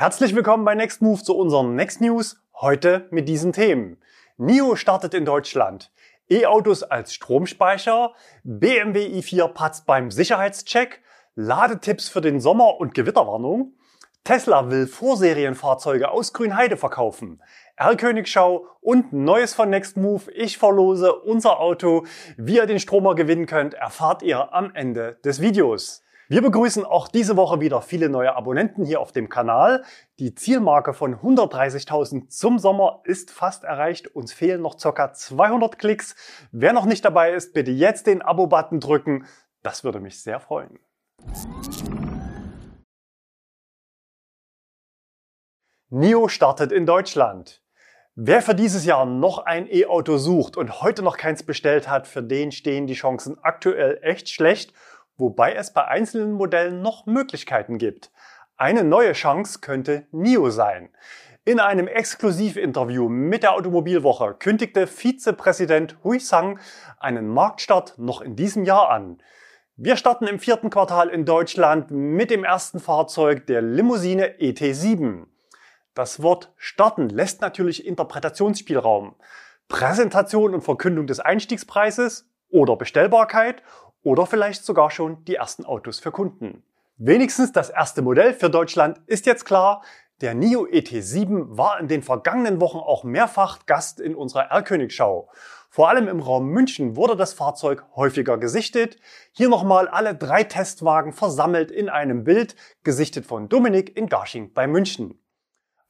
Herzlich willkommen bei Next Move zu unseren Next News. Heute mit diesen Themen. NIO startet in Deutschland. E-Autos als Stromspeicher. BMW i4 patzt beim Sicherheitscheck. Ladetipps für den Sommer und Gewitterwarnung. Tesla will Vorserienfahrzeuge aus Grünheide verkaufen. R-Königschau und Neues von Next Move. Ich verlose unser Auto. Wie ihr den Stromer gewinnen könnt, erfahrt ihr am Ende des Videos. Wir begrüßen auch diese Woche wieder viele neue Abonnenten hier auf dem Kanal. Die Zielmarke von 130.000 zum Sommer ist fast erreicht. Uns fehlen noch ca. 200 Klicks. Wer noch nicht dabei ist, bitte jetzt den Abo-Button drücken. Das würde mich sehr freuen. NIO startet in Deutschland. Wer für dieses Jahr noch ein E-Auto sucht und heute noch keins bestellt hat, für den stehen die Chancen aktuell echt schlecht wobei es bei einzelnen Modellen noch Möglichkeiten gibt. Eine neue Chance könnte NIO sein. In einem Exklusivinterview mit der Automobilwoche kündigte Vizepräsident Hui Sang einen Marktstart noch in diesem Jahr an. Wir starten im vierten Quartal in Deutschland mit dem ersten Fahrzeug der Limousine ET7. Das Wort starten lässt natürlich Interpretationsspielraum. Präsentation und Verkündung des Einstiegspreises oder Bestellbarkeit oder vielleicht sogar schon die ersten Autos für Kunden. Wenigstens das erste Modell für Deutschland ist jetzt klar. Der NIO ET7 war in den vergangenen Wochen auch mehrfach Gast in unserer R-Königschau. Vor allem im Raum München wurde das Fahrzeug häufiger gesichtet. Hier nochmal alle drei Testwagen versammelt in einem Bild, gesichtet von Dominik in Garching bei München.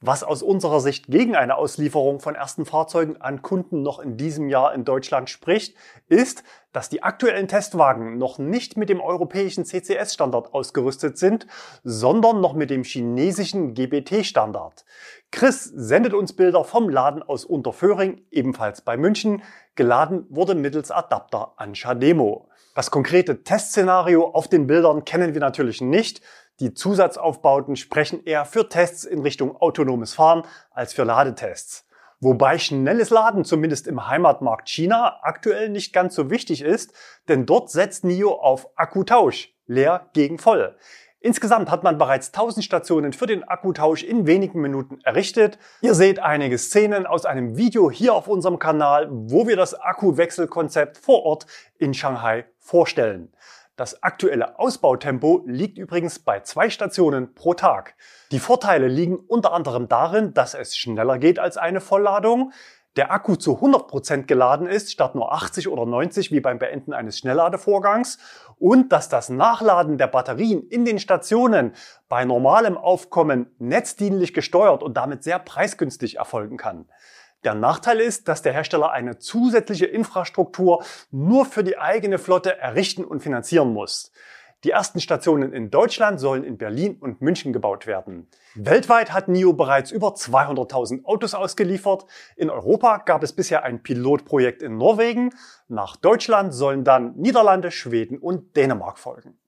Was aus unserer Sicht gegen eine Auslieferung von ersten Fahrzeugen an Kunden noch in diesem Jahr in Deutschland spricht, ist, dass die aktuellen Testwagen noch nicht mit dem europäischen CCS-Standard ausgerüstet sind, sondern noch mit dem chinesischen GBT-Standard. Chris sendet uns Bilder vom Laden aus Unterföhring, ebenfalls bei München. Geladen wurde mittels Adapter an Shademo. Das konkrete Testszenario auf den Bildern kennen wir natürlich nicht. Die Zusatzaufbauten sprechen eher für Tests in Richtung autonomes Fahren als für Ladetests. Wobei schnelles Laden zumindest im Heimatmarkt China aktuell nicht ganz so wichtig ist, denn dort setzt NIO auf Akkutausch, leer gegen voll. Insgesamt hat man bereits 1000 Stationen für den Akkutausch in wenigen Minuten errichtet. Ihr seht einige Szenen aus einem Video hier auf unserem Kanal, wo wir das Akkuwechselkonzept vor Ort in Shanghai vorstellen. Das aktuelle Ausbautempo liegt übrigens bei zwei Stationen pro Tag. Die Vorteile liegen unter anderem darin, dass es schneller geht als eine Vollladung, der Akku zu 100% geladen ist, statt nur 80 oder 90 wie beim Beenden eines Schnellladevorgangs und dass das Nachladen der Batterien in den Stationen bei normalem Aufkommen netzdienlich gesteuert und damit sehr preisgünstig erfolgen kann. Der Nachteil ist, dass der Hersteller eine zusätzliche Infrastruktur nur für die eigene Flotte errichten und finanzieren muss. Die ersten Stationen in Deutschland sollen in Berlin und München gebaut werden. Weltweit hat NIO bereits über 200.000 Autos ausgeliefert. In Europa gab es bisher ein Pilotprojekt in Norwegen. Nach Deutschland sollen dann Niederlande, Schweden und Dänemark folgen.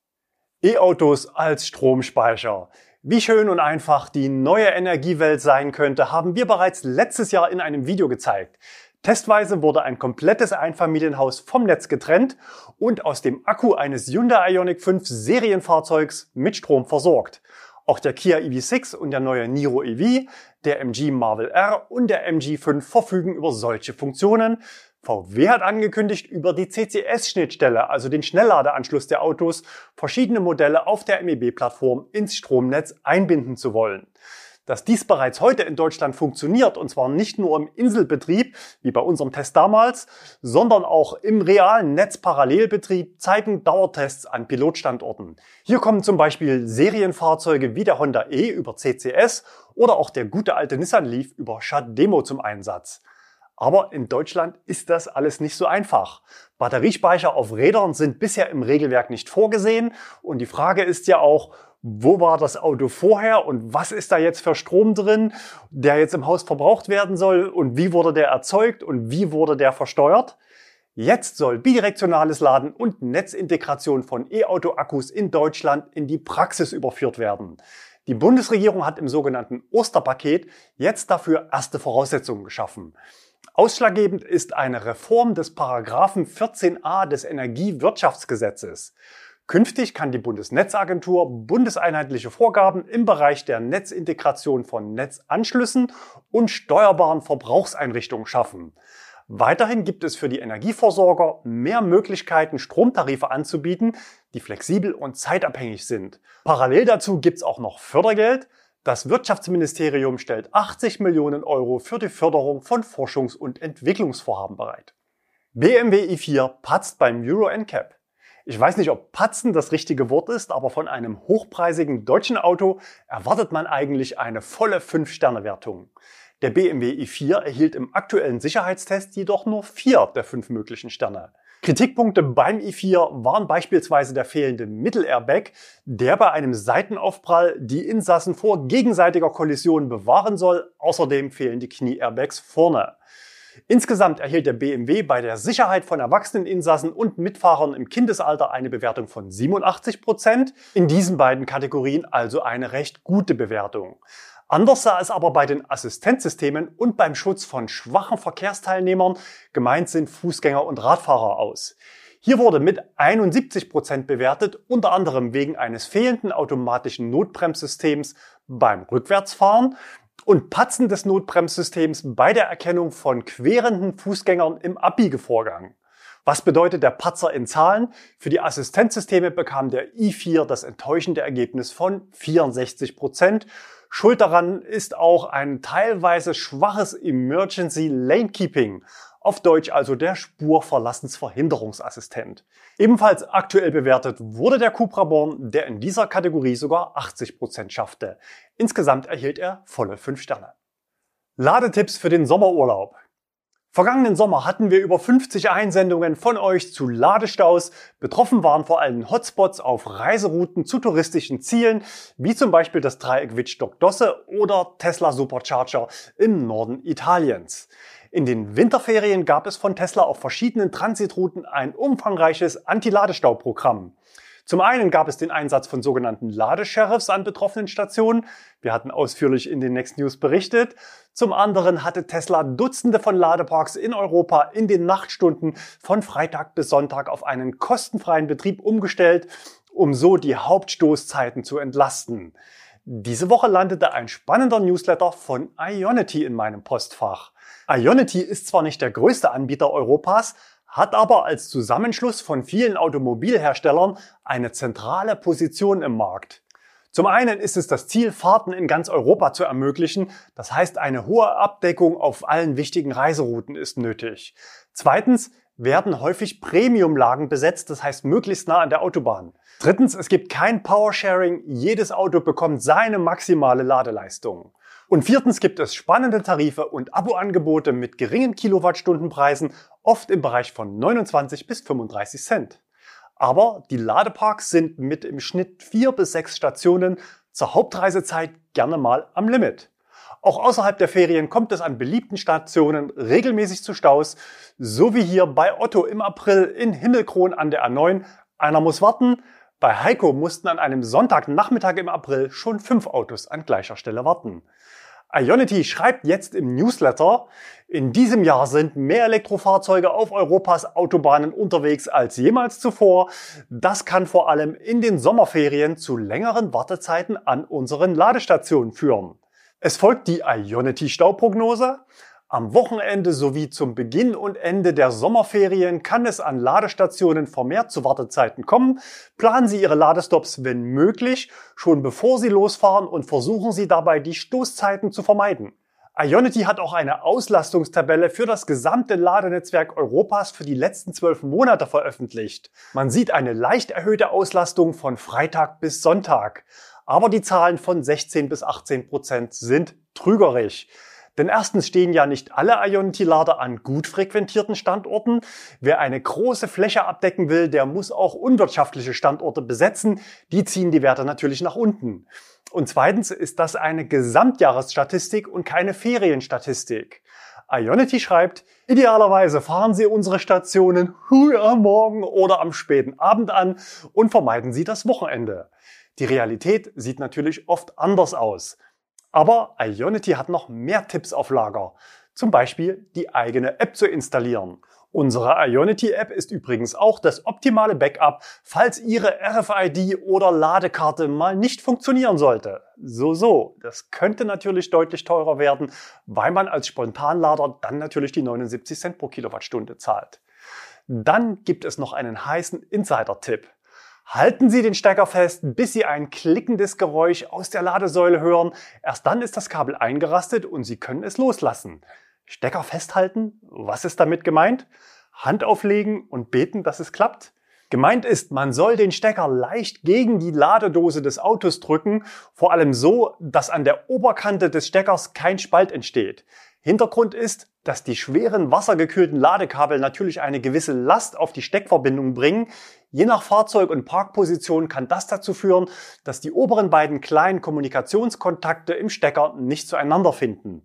E-Autos als Stromspeicher. Wie schön und einfach die neue Energiewelt sein könnte, haben wir bereits letztes Jahr in einem Video gezeigt. Testweise wurde ein komplettes Einfamilienhaus vom Netz getrennt und aus dem Akku eines Hyundai Ioniq 5 Serienfahrzeugs mit Strom versorgt. Auch der Kia EV6 und der neue Niro EV, der MG Marvel R und der MG5 verfügen über solche Funktionen, VW hat angekündigt, über die CCS-Schnittstelle, also den Schnellladeanschluss der Autos, verschiedene Modelle auf der MEB-Plattform ins Stromnetz einbinden zu wollen. Dass dies bereits heute in Deutschland funktioniert, und zwar nicht nur im Inselbetrieb, wie bei unserem Test damals, sondern auch im realen Netzparallelbetrieb, zeigen Dauertests an Pilotstandorten. Hier kommen zum Beispiel Serienfahrzeuge wie der Honda E über CCS oder auch der gute alte Nissan Leaf über Shademo zum Einsatz. Aber in Deutschland ist das alles nicht so einfach. Batteriespeicher auf Rädern sind bisher im Regelwerk nicht vorgesehen. Und die Frage ist ja auch, wo war das Auto vorher und was ist da jetzt für Strom drin, der jetzt im Haus verbraucht werden soll und wie wurde der erzeugt und wie wurde der versteuert? Jetzt soll bidirektionales Laden und Netzintegration von E-Auto-Akkus in Deutschland in die Praxis überführt werden. Die Bundesregierung hat im sogenannten Osterpaket jetzt dafür erste Voraussetzungen geschaffen. Ausschlaggebend ist eine Reform des Paragraphen 14a des Energiewirtschaftsgesetzes. Künftig kann die Bundesnetzagentur bundeseinheitliche Vorgaben im Bereich der Netzintegration von Netzanschlüssen und steuerbaren Verbrauchseinrichtungen schaffen. Weiterhin gibt es für die Energieversorger mehr Möglichkeiten, Stromtarife anzubieten, die flexibel und zeitabhängig sind. Parallel dazu gibt es auch noch Fördergeld. Das Wirtschaftsministerium stellt 80 Millionen Euro für die Förderung von Forschungs- und Entwicklungsvorhaben bereit. BMW i4 patzt beim Euro NCAP. Ich weiß nicht, ob patzen das richtige Wort ist, aber von einem hochpreisigen deutschen Auto erwartet man eigentlich eine volle 5-Sterne-Wertung. Der BMW i4 erhielt im aktuellen Sicherheitstest jedoch nur vier der fünf möglichen Sterne. Kritikpunkte beim i4 waren beispielsweise der fehlende Mittelairbag, der bei einem Seitenaufprall die Insassen vor gegenseitiger Kollision bewahren soll. Außerdem fehlen die Knie-Airbags vorne. Insgesamt erhielt der BMW bei der Sicherheit von erwachsenen Insassen und Mitfahrern im Kindesalter eine Bewertung von 87 Prozent. In diesen beiden Kategorien also eine recht gute Bewertung. Anders sah es aber bei den Assistenzsystemen und beim Schutz von schwachen Verkehrsteilnehmern, gemeint sind Fußgänger und Radfahrer aus. Hier wurde mit 71 Prozent bewertet, unter anderem wegen eines fehlenden automatischen Notbremssystems beim Rückwärtsfahren und Patzen des Notbremssystems bei der Erkennung von querenden Fußgängern im Abbiegevorgang. Was bedeutet der Patzer in Zahlen? Für die Assistenzsysteme bekam der i4 das enttäuschende Ergebnis von 64 Prozent. Schuld daran ist auch ein teilweise schwaches Emergency Lane Keeping. Auf Deutsch also der Spurverlassensverhinderungsassistent. Ebenfalls aktuell bewertet wurde der Cupra Born, der in dieser Kategorie sogar 80 Prozent schaffte. Insgesamt erhielt er volle 5 Sterne. Ladetipps für den Sommerurlaub. Vergangenen Sommer hatten wir über 50 Einsendungen von euch zu Ladestaus. Betroffen waren vor allem Hotspots auf Reiserouten zu touristischen Zielen, wie zum Beispiel das Dreieck Wittstock Dosse oder Tesla Supercharger im Norden Italiens. In den Winterferien gab es von Tesla auf verschiedenen Transitrouten ein umfangreiches Anti-Ladestau-Programm. Zum einen gab es den Einsatz von sogenannten Ladesheriffs an betroffenen Stationen. Wir hatten ausführlich in den Next News berichtet. Zum anderen hatte Tesla Dutzende von Ladeparks in Europa in den Nachtstunden von Freitag bis Sonntag auf einen kostenfreien Betrieb umgestellt, um so die Hauptstoßzeiten zu entlasten. Diese Woche landete ein spannender Newsletter von Ionity in meinem Postfach. Ionity ist zwar nicht der größte Anbieter Europas, hat aber als Zusammenschluss von vielen Automobilherstellern eine zentrale Position im Markt. Zum einen ist es das Ziel, Fahrten in ganz Europa zu ermöglichen. Das heißt, eine hohe Abdeckung auf allen wichtigen Reiserouten ist nötig. Zweitens werden häufig Premiumlagen besetzt, das heißt möglichst nah an der Autobahn. Drittens, es gibt kein Powersharing, jedes Auto bekommt seine maximale Ladeleistung. Und viertens gibt es spannende Tarife und Abo-Angebote mit geringen Kilowattstundenpreisen, oft im Bereich von 29 bis 35 Cent. Aber die Ladeparks sind mit im Schnitt vier bis sechs Stationen zur Hauptreisezeit gerne mal am Limit. Auch außerhalb der Ferien kommt es an beliebten Stationen regelmäßig zu Staus, so wie hier bei Otto im April in Himmelkron an der A9. Einer muss warten. Bei Heiko mussten an einem Sonntagnachmittag im April schon fünf Autos an gleicher Stelle warten. Ionity schreibt jetzt im Newsletter, in diesem Jahr sind mehr Elektrofahrzeuge auf Europas Autobahnen unterwegs als jemals zuvor. Das kann vor allem in den Sommerferien zu längeren Wartezeiten an unseren Ladestationen führen. Es folgt die Ionity Stauprognose. Am Wochenende sowie zum Beginn und Ende der Sommerferien kann es an Ladestationen vermehrt zu Wartezeiten kommen. Planen Sie Ihre Ladestops, wenn möglich, schon bevor Sie losfahren und versuchen Sie dabei, die Stoßzeiten zu vermeiden. Ionity hat auch eine Auslastungstabelle für das gesamte Ladenetzwerk Europas für die letzten zwölf Monate veröffentlicht. Man sieht eine leicht erhöhte Auslastung von Freitag bis Sonntag. Aber die Zahlen von 16 bis 18 Prozent sind trügerisch. Denn erstens stehen ja nicht alle Ionity-Lader an gut frequentierten Standorten. Wer eine große Fläche abdecken will, der muss auch unwirtschaftliche Standorte besetzen. Die ziehen die Werte natürlich nach unten. Und zweitens ist das eine Gesamtjahresstatistik und keine Ferienstatistik. Ionity schreibt, idealerweise fahren Sie unsere Stationen früh am Morgen oder am späten Abend an und vermeiden Sie das Wochenende. Die Realität sieht natürlich oft anders aus. Aber Ionity hat noch mehr Tipps auf Lager. Zum Beispiel die eigene App zu installieren. Unsere Ionity-App ist übrigens auch das optimale Backup, falls Ihre RFID oder Ladekarte mal nicht funktionieren sollte. So, so, das könnte natürlich deutlich teurer werden, weil man als Spontanlader dann natürlich die 79 Cent pro Kilowattstunde zahlt. Dann gibt es noch einen heißen Insider-Tipp. Halten Sie den Stecker fest, bis Sie ein klickendes Geräusch aus der Ladesäule hören. Erst dann ist das Kabel eingerastet und Sie können es loslassen. Stecker festhalten? Was ist damit gemeint? Hand auflegen und beten, dass es klappt? Gemeint ist, man soll den Stecker leicht gegen die Ladedose des Autos drücken, vor allem so, dass an der Oberkante des Steckers kein Spalt entsteht. Hintergrund ist, dass die schweren wassergekühlten Ladekabel natürlich eine gewisse Last auf die Steckverbindung bringen. Je nach Fahrzeug und Parkposition kann das dazu führen, dass die oberen beiden kleinen Kommunikationskontakte im Stecker nicht zueinander finden.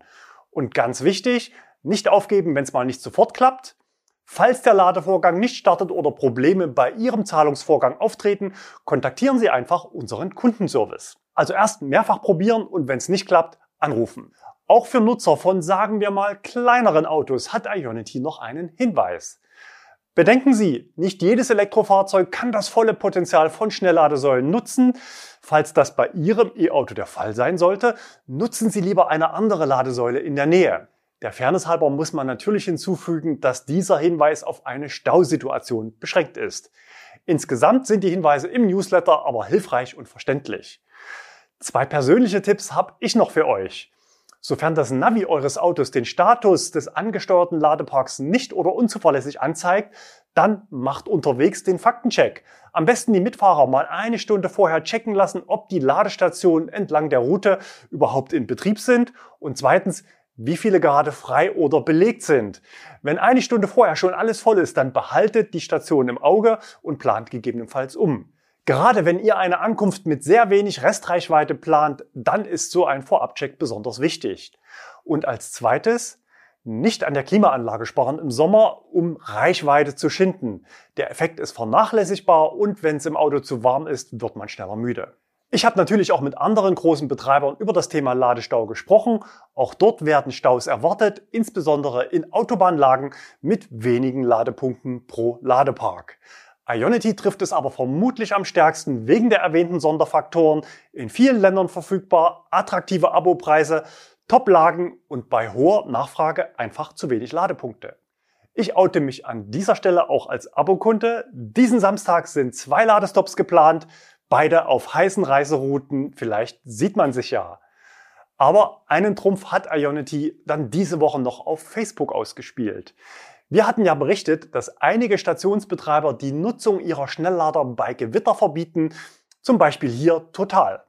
Und ganz wichtig, nicht aufgeben, wenn es mal nicht sofort klappt. Falls der Ladevorgang nicht startet oder Probleme bei Ihrem Zahlungsvorgang auftreten, kontaktieren Sie einfach unseren Kundenservice. Also erst mehrfach probieren und wenn es nicht klappt, anrufen. Auch für Nutzer von, sagen wir mal, kleineren Autos hat Ionity noch einen Hinweis. Bedenken Sie, nicht jedes Elektrofahrzeug kann das volle Potenzial von Schnellladesäulen nutzen. Falls das bei Ihrem E-Auto der Fall sein sollte, nutzen Sie lieber eine andere Ladesäule in der Nähe. Der Fairness halber muss man natürlich hinzufügen, dass dieser Hinweis auf eine Stausituation beschränkt ist. Insgesamt sind die Hinweise im Newsletter aber hilfreich und verständlich. Zwei persönliche Tipps habe ich noch für euch. Sofern das Navi eures Autos den Status des angesteuerten Ladeparks nicht oder unzuverlässig anzeigt, dann macht unterwegs den Faktencheck. Am besten die Mitfahrer mal eine Stunde vorher checken lassen, ob die Ladestationen entlang der Route überhaupt in Betrieb sind und zweitens, wie viele gerade frei oder belegt sind. Wenn eine Stunde vorher schon alles voll ist, dann behaltet die Station im Auge und plant gegebenenfalls um. Gerade wenn ihr eine Ankunft mit sehr wenig Restreichweite plant, dann ist so ein Vorabcheck besonders wichtig. Und als zweites, nicht an der Klimaanlage sparen im Sommer, um Reichweite zu schinden. Der Effekt ist vernachlässigbar und wenn es im Auto zu warm ist, wird man schneller müde. Ich habe natürlich auch mit anderen großen Betreibern über das Thema Ladestau gesprochen. Auch dort werden Staus erwartet, insbesondere in Autobahnlagen mit wenigen Ladepunkten pro Ladepark. Ionity trifft es aber vermutlich am stärksten wegen der erwähnten Sonderfaktoren, in vielen Ländern verfügbar, attraktive Abopreise, Top-Lagen und bei hoher Nachfrage einfach zu wenig Ladepunkte. Ich oute mich an dieser Stelle auch als Abokunde. Diesen Samstag sind zwei Ladestops geplant, beide auf heißen Reiserouten. Vielleicht sieht man sich ja. Aber einen Trumpf hat Ionity dann diese Woche noch auf Facebook ausgespielt. Wir hatten ja berichtet, dass einige Stationsbetreiber die Nutzung ihrer Schnelllader bei Gewitter verbieten, zum Beispiel hier total.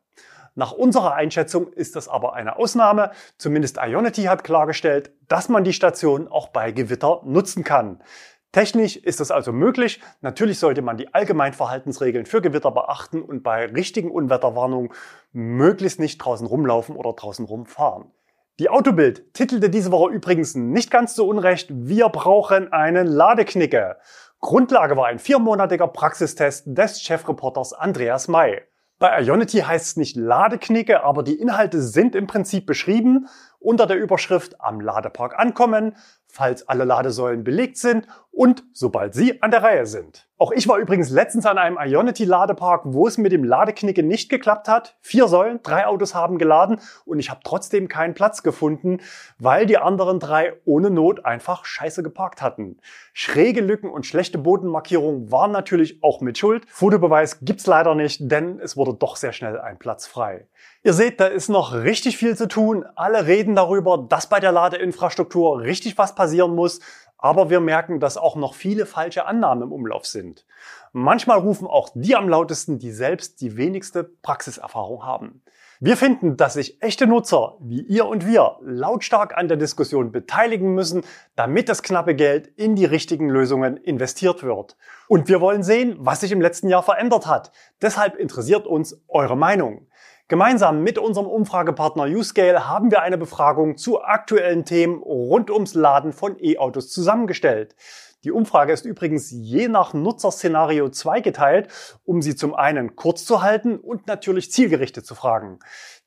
Nach unserer Einschätzung ist das aber eine Ausnahme. Zumindest Ionity hat klargestellt, dass man die Station auch bei Gewitter nutzen kann. Technisch ist es also möglich. Natürlich sollte man die Allgemeinverhaltensregeln für Gewitter beachten und bei richtigen Unwetterwarnungen möglichst nicht draußen rumlaufen oder draußen rumfahren. Die Autobild titelte diese Woche übrigens nicht ganz so unrecht, wir brauchen einen Ladeknicke. Grundlage war ein viermonatiger Praxistest des Chefreporters Andreas May. Bei Ionity heißt es nicht Ladeknicke, aber die Inhalte sind im Prinzip beschrieben unter der Überschrift am Ladepark ankommen, falls alle Ladesäulen belegt sind und sobald Sie an der Reihe sind. Auch ich war übrigens letztens an einem Ionity Ladepark, wo es mit dem Ladeknicke nicht geklappt hat. Vier Säulen, drei Autos haben geladen und ich habe trotzdem keinen Platz gefunden, weil die anderen drei ohne Not einfach scheiße geparkt hatten. Schräge Lücken und schlechte Bodenmarkierungen waren natürlich auch mit Schuld. Fotobeweis gibt's leider nicht, denn es wurde doch sehr schnell ein Platz frei. Ihr seht, da ist noch richtig viel zu tun. Alle reden darüber, dass bei der Ladeinfrastruktur richtig was passieren muss. Aber wir merken, dass auch noch viele falsche Annahmen im Umlauf sind. Manchmal rufen auch die am lautesten, die selbst die wenigste Praxiserfahrung haben. Wir finden, dass sich echte Nutzer wie ihr und wir lautstark an der Diskussion beteiligen müssen, damit das knappe Geld in die richtigen Lösungen investiert wird. Und wir wollen sehen, was sich im letzten Jahr verändert hat. Deshalb interessiert uns eure Meinung. Gemeinsam mit unserem Umfragepartner Uscale haben wir eine Befragung zu aktuellen Themen rund ums Laden von E-Autos zusammengestellt. Die Umfrage ist übrigens je nach Nutzerszenario zweigeteilt, um sie zum einen kurz zu halten und natürlich zielgerichtet zu fragen.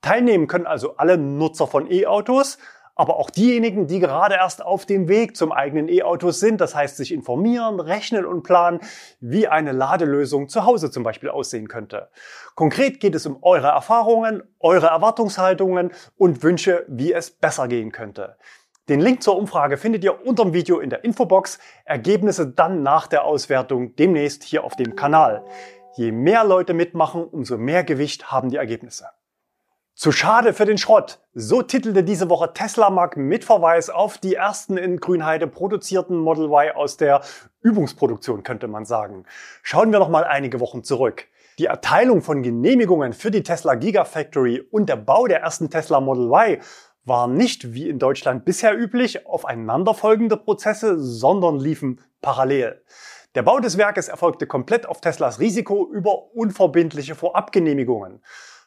Teilnehmen können also alle Nutzer von E-Autos, aber auch diejenigen, die gerade erst auf dem Weg zum eigenen E-Auto sind, das heißt sich informieren, rechnen und planen, wie eine Ladelösung zu Hause zum Beispiel aussehen könnte. Konkret geht es um eure Erfahrungen, eure Erwartungshaltungen und Wünsche, wie es besser gehen könnte. Den Link zur Umfrage findet ihr unter dem Video in der Infobox, Ergebnisse dann nach der Auswertung demnächst hier auf dem Kanal. Je mehr Leute mitmachen, umso mehr Gewicht haben die Ergebnisse. Zu schade für den Schrott. So titelte diese Woche Tesla Mag mit Verweis auf die ersten in Grünheide produzierten Model Y aus der Übungsproduktion, könnte man sagen. Schauen wir noch mal einige Wochen zurück. Die Erteilung von Genehmigungen für die Tesla Gigafactory und der Bau der ersten Tesla Model Y waren nicht wie in Deutschland bisher üblich aufeinanderfolgende Prozesse, sondern liefen parallel. Der Bau des Werkes erfolgte komplett auf Teslas Risiko über unverbindliche Vorabgenehmigungen.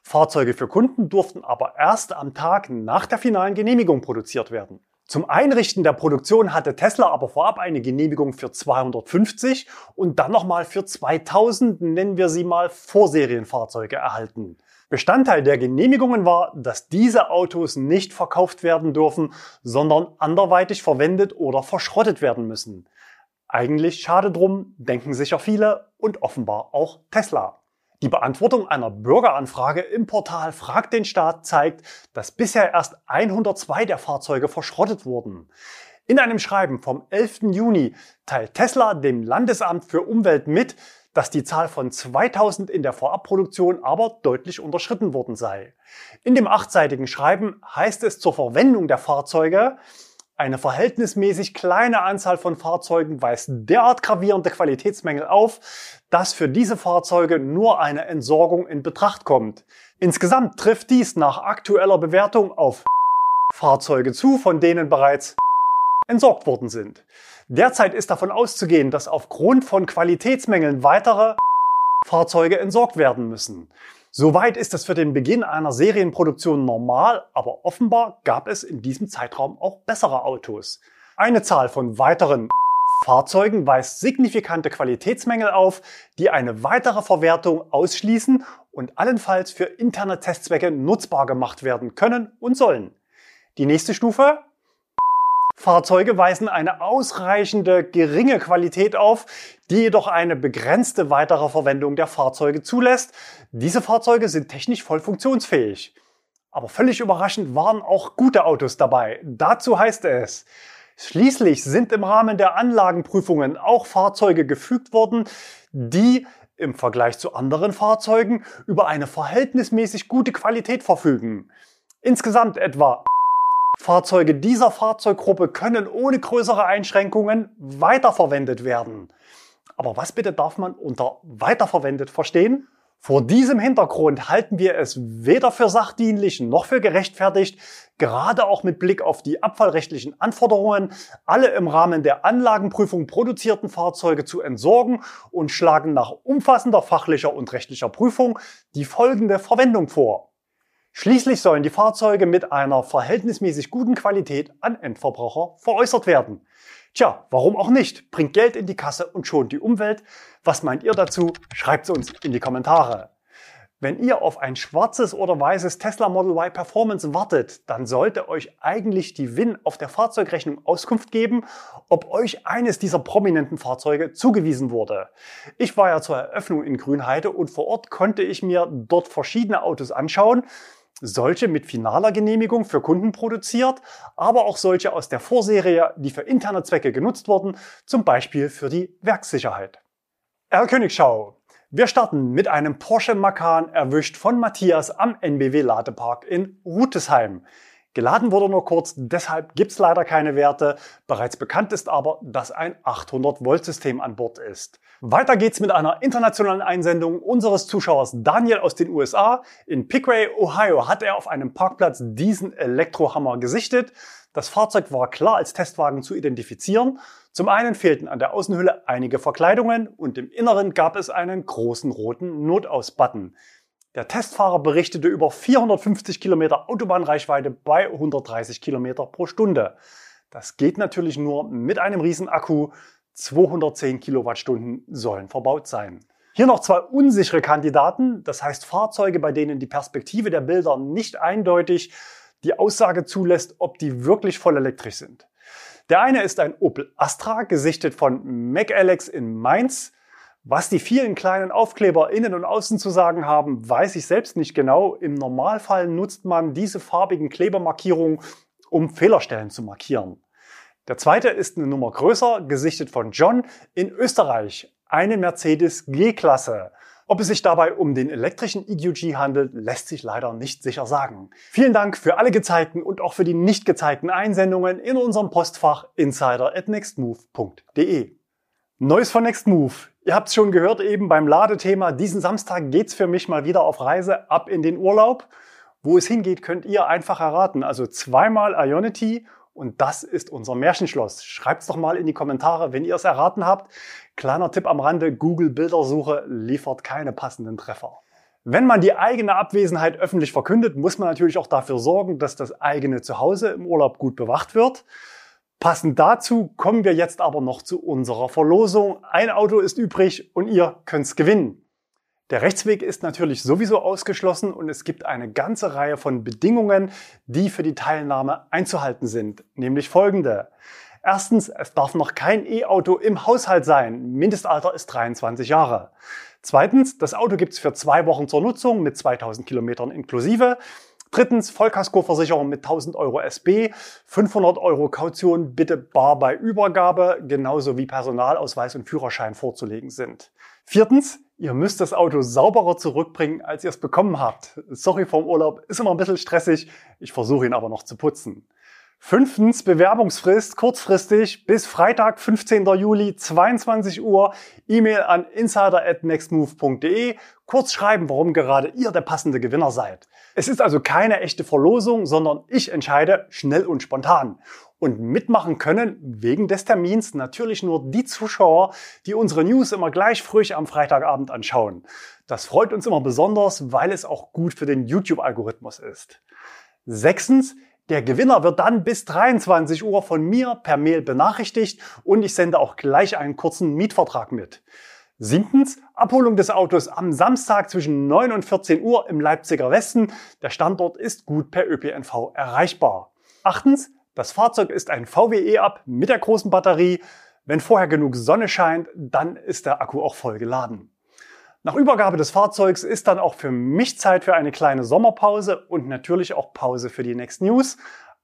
Fahrzeuge für Kunden durften aber erst am Tag nach der finalen Genehmigung produziert werden. Zum Einrichten der Produktion hatte Tesla aber vorab eine Genehmigung für 250 und dann nochmal für 2000, nennen wir sie mal, Vorserienfahrzeuge erhalten. Bestandteil der Genehmigungen war, dass diese Autos nicht verkauft werden dürfen, sondern anderweitig verwendet oder verschrottet werden müssen. Eigentlich schade drum, denken sicher viele und offenbar auch Tesla. Die Beantwortung einer Bürgeranfrage im Portal Frag den Staat zeigt, dass bisher erst 102 der Fahrzeuge verschrottet wurden. In einem Schreiben vom 11. Juni teilt Tesla dem Landesamt für Umwelt mit, dass die Zahl von 2000 in der Vorabproduktion aber deutlich unterschritten worden sei. In dem achtseitigen Schreiben heißt es zur Verwendung der Fahrzeuge, eine verhältnismäßig kleine Anzahl von Fahrzeugen weist derart gravierende Qualitätsmängel auf, dass für diese Fahrzeuge nur eine Entsorgung in Betracht kommt. Insgesamt trifft dies nach aktueller Bewertung auf Fahrzeuge zu, von denen bereits entsorgt worden sind. Derzeit ist davon auszugehen, dass aufgrund von Qualitätsmängeln weitere Fahrzeuge entsorgt werden müssen. Soweit ist es für den Beginn einer Serienproduktion normal, aber offenbar gab es in diesem Zeitraum auch bessere Autos. Eine Zahl von weiteren Fahrzeugen weist signifikante Qualitätsmängel auf, die eine weitere Verwertung ausschließen und allenfalls für interne Testzwecke nutzbar gemacht werden können und sollen. Die nächste Stufe Fahrzeuge weisen eine ausreichende geringe Qualität auf, die jedoch eine begrenzte weitere Verwendung der Fahrzeuge zulässt. Diese Fahrzeuge sind technisch voll funktionsfähig. Aber völlig überraschend waren auch gute Autos dabei. Dazu heißt es, schließlich sind im Rahmen der Anlagenprüfungen auch Fahrzeuge gefügt worden, die im Vergleich zu anderen Fahrzeugen über eine verhältnismäßig gute Qualität verfügen. Insgesamt etwa Fahrzeuge dieser Fahrzeuggruppe können ohne größere Einschränkungen weiterverwendet werden. Aber was bitte darf man unter weiterverwendet verstehen? Vor diesem Hintergrund halten wir es weder für sachdienlich noch für gerechtfertigt, gerade auch mit Blick auf die abfallrechtlichen Anforderungen, alle im Rahmen der Anlagenprüfung produzierten Fahrzeuge zu entsorgen und schlagen nach umfassender fachlicher und rechtlicher Prüfung die folgende Verwendung vor. Schließlich sollen die Fahrzeuge mit einer verhältnismäßig guten Qualität an Endverbraucher veräußert werden. Tja, warum auch nicht? Bringt Geld in die Kasse und schont die Umwelt. Was meint ihr dazu? Schreibt es uns in die Kommentare. Wenn ihr auf ein schwarzes oder weißes Tesla Model Y Performance wartet, dann sollte euch eigentlich die WIN auf der Fahrzeugrechnung Auskunft geben, ob euch eines dieser prominenten Fahrzeuge zugewiesen wurde. Ich war ja zur Eröffnung in Grünheide und vor Ort konnte ich mir dort verschiedene Autos anschauen solche mit finaler Genehmigung für Kunden produziert, aber auch solche aus der Vorserie, die für interne Zwecke genutzt wurden, zum Beispiel für die Werkssicherheit. Herr Königschau. Wir starten mit einem Porsche Macan erwischt von Matthias am NBW Ladepark in Rutesheim. Geladen wurde nur kurz, deshalb gibt's leider keine Werte. Bereits bekannt ist aber, dass ein 800-Volt-System an Bord ist. Weiter geht's mit einer internationalen Einsendung unseres Zuschauers Daniel aus den USA. In Pickway, Ohio hat er auf einem Parkplatz diesen Elektrohammer gesichtet. Das Fahrzeug war klar als Testwagen zu identifizieren. Zum einen fehlten an der Außenhülle einige Verkleidungen und im Inneren gab es einen großen roten Notaus-Button. Der Testfahrer berichtete über 450 Kilometer Autobahnreichweite bei 130 Kilometer pro Stunde. Das geht natürlich nur mit einem riesen Akku. 210 Kilowattstunden sollen verbaut sein. Hier noch zwei unsichere Kandidaten, das heißt Fahrzeuge, bei denen die Perspektive der Bilder nicht eindeutig die Aussage zulässt, ob die wirklich voll elektrisch sind. Der eine ist ein Opel Astra, gesichtet von MacAlex in Mainz. Was die vielen kleinen Aufkleber innen und außen zu sagen haben, weiß ich selbst nicht genau. Im Normalfall nutzt man diese farbigen Klebermarkierungen, um Fehlerstellen zu markieren. Der zweite ist eine Nummer größer, gesichtet von John in Österreich. Eine Mercedes G-Klasse. Ob es sich dabei um den elektrischen EQG handelt, lässt sich leider nicht sicher sagen. Vielen Dank für alle gezeigten und auch für die nicht gezeigten Einsendungen in unserem Postfach insider at nextmove.de. Neues von Nextmove. Ihr habt es schon gehört eben beim Ladethema. Diesen Samstag geht's für mich mal wieder auf Reise ab in den Urlaub. Wo es hingeht, könnt ihr einfach erraten. Also zweimal Ionity und das ist unser Märchenschloss. Schreibt's doch mal in die Kommentare, wenn ihr es erraten habt. Kleiner Tipp am Rande, Google Bildersuche liefert keine passenden Treffer. Wenn man die eigene Abwesenheit öffentlich verkündet, muss man natürlich auch dafür sorgen, dass das eigene Zuhause im Urlaub gut bewacht wird. Passend dazu kommen wir jetzt aber noch zu unserer Verlosung. Ein Auto ist übrig und ihr könnt's gewinnen. Der Rechtsweg ist natürlich sowieso ausgeschlossen und es gibt eine ganze Reihe von Bedingungen, die für die Teilnahme einzuhalten sind, nämlich folgende. Erstens, es darf noch kein E-Auto im Haushalt sein. Mindestalter ist 23 Jahre. Zweitens, das Auto gibt's für zwei Wochen zur Nutzung mit 2000 Kilometern inklusive. Drittens, Vollkaskoversicherung mit 1000 Euro SB, 500 Euro Kaution bitte bar bei Übergabe, genauso wie Personalausweis und Führerschein vorzulegen sind. Viertens, ihr müsst das Auto sauberer zurückbringen, als ihr es bekommen habt. Sorry vom Urlaub, ist immer ein bisschen stressig, ich versuche ihn aber noch zu putzen. Fünftens, Bewerbungsfrist kurzfristig bis Freitag, 15. Juli, 22 Uhr. E-Mail an insider@nextmove.de. Kurz schreiben, warum gerade ihr der passende Gewinner seid. Es ist also keine echte Verlosung, sondern ich entscheide schnell und spontan. Und mitmachen können wegen des Termins natürlich nur die Zuschauer, die unsere News immer gleich früh am Freitagabend anschauen. Das freut uns immer besonders, weil es auch gut für den YouTube-Algorithmus ist. Sechstens, der Gewinner wird dann bis 23 Uhr von mir per Mail benachrichtigt und ich sende auch gleich einen kurzen Mietvertrag mit. Siebtens, Abholung des Autos am Samstag zwischen 9 und 14 Uhr im Leipziger Westen. Der Standort ist gut per ÖPNV erreichbar. Achtens, das Fahrzeug ist ein VW E-Up mit der großen Batterie. Wenn vorher genug Sonne scheint, dann ist der Akku auch voll geladen. Nach Übergabe des Fahrzeugs ist dann auch für mich Zeit für eine kleine Sommerpause und natürlich auch Pause für die Next News.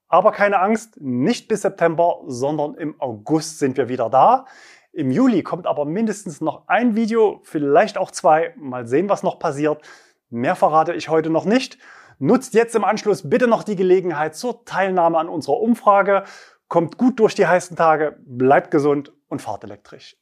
Aber keine Angst, nicht bis September, sondern im August sind wir wieder da. Im Juli kommt aber mindestens noch ein Video, vielleicht auch zwei. Mal sehen, was noch passiert. Mehr verrate ich heute noch nicht. Nutzt jetzt im Anschluss bitte noch die Gelegenheit zur Teilnahme an unserer Umfrage. Kommt gut durch die heißen Tage, bleibt gesund und fahrt elektrisch.